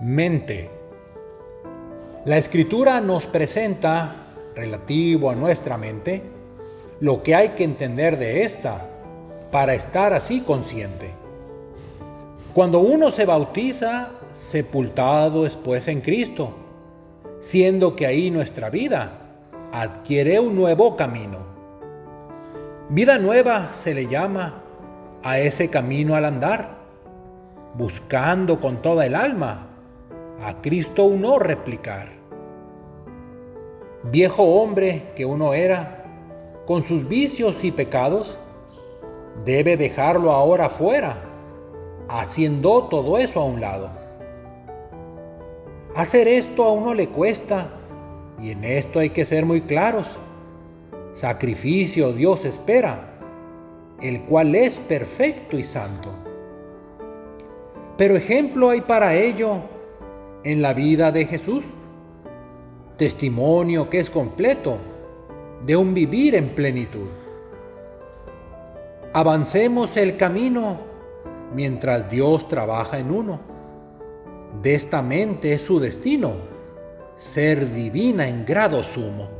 Mente. La escritura nos presenta, relativo a nuestra mente, lo que hay que entender de esta para estar así consciente. Cuando uno se bautiza, sepultado después en Cristo, siendo que ahí nuestra vida adquiere un nuevo camino. Vida nueva se le llama a ese camino al andar, buscando con toda el alma a Cristo uno replicar. Viejo hombre que uno era, con sus vicios y pecados, debe dejarlo ahora fuera, haciendo todo eso a un lado. Hacer esto a uno le cuesta, y en esto hay que ser muy claros. Sacrificio Dios espera, el cual es perfecto y santo. Pero ejemplo hay para ello en la vida de Jesús. Testimonio que es completo de un vivir en plenitud. Avancemos el camino mientras Dios trabaja en uno. De esta mente es su destino, ser divina en grado sumo.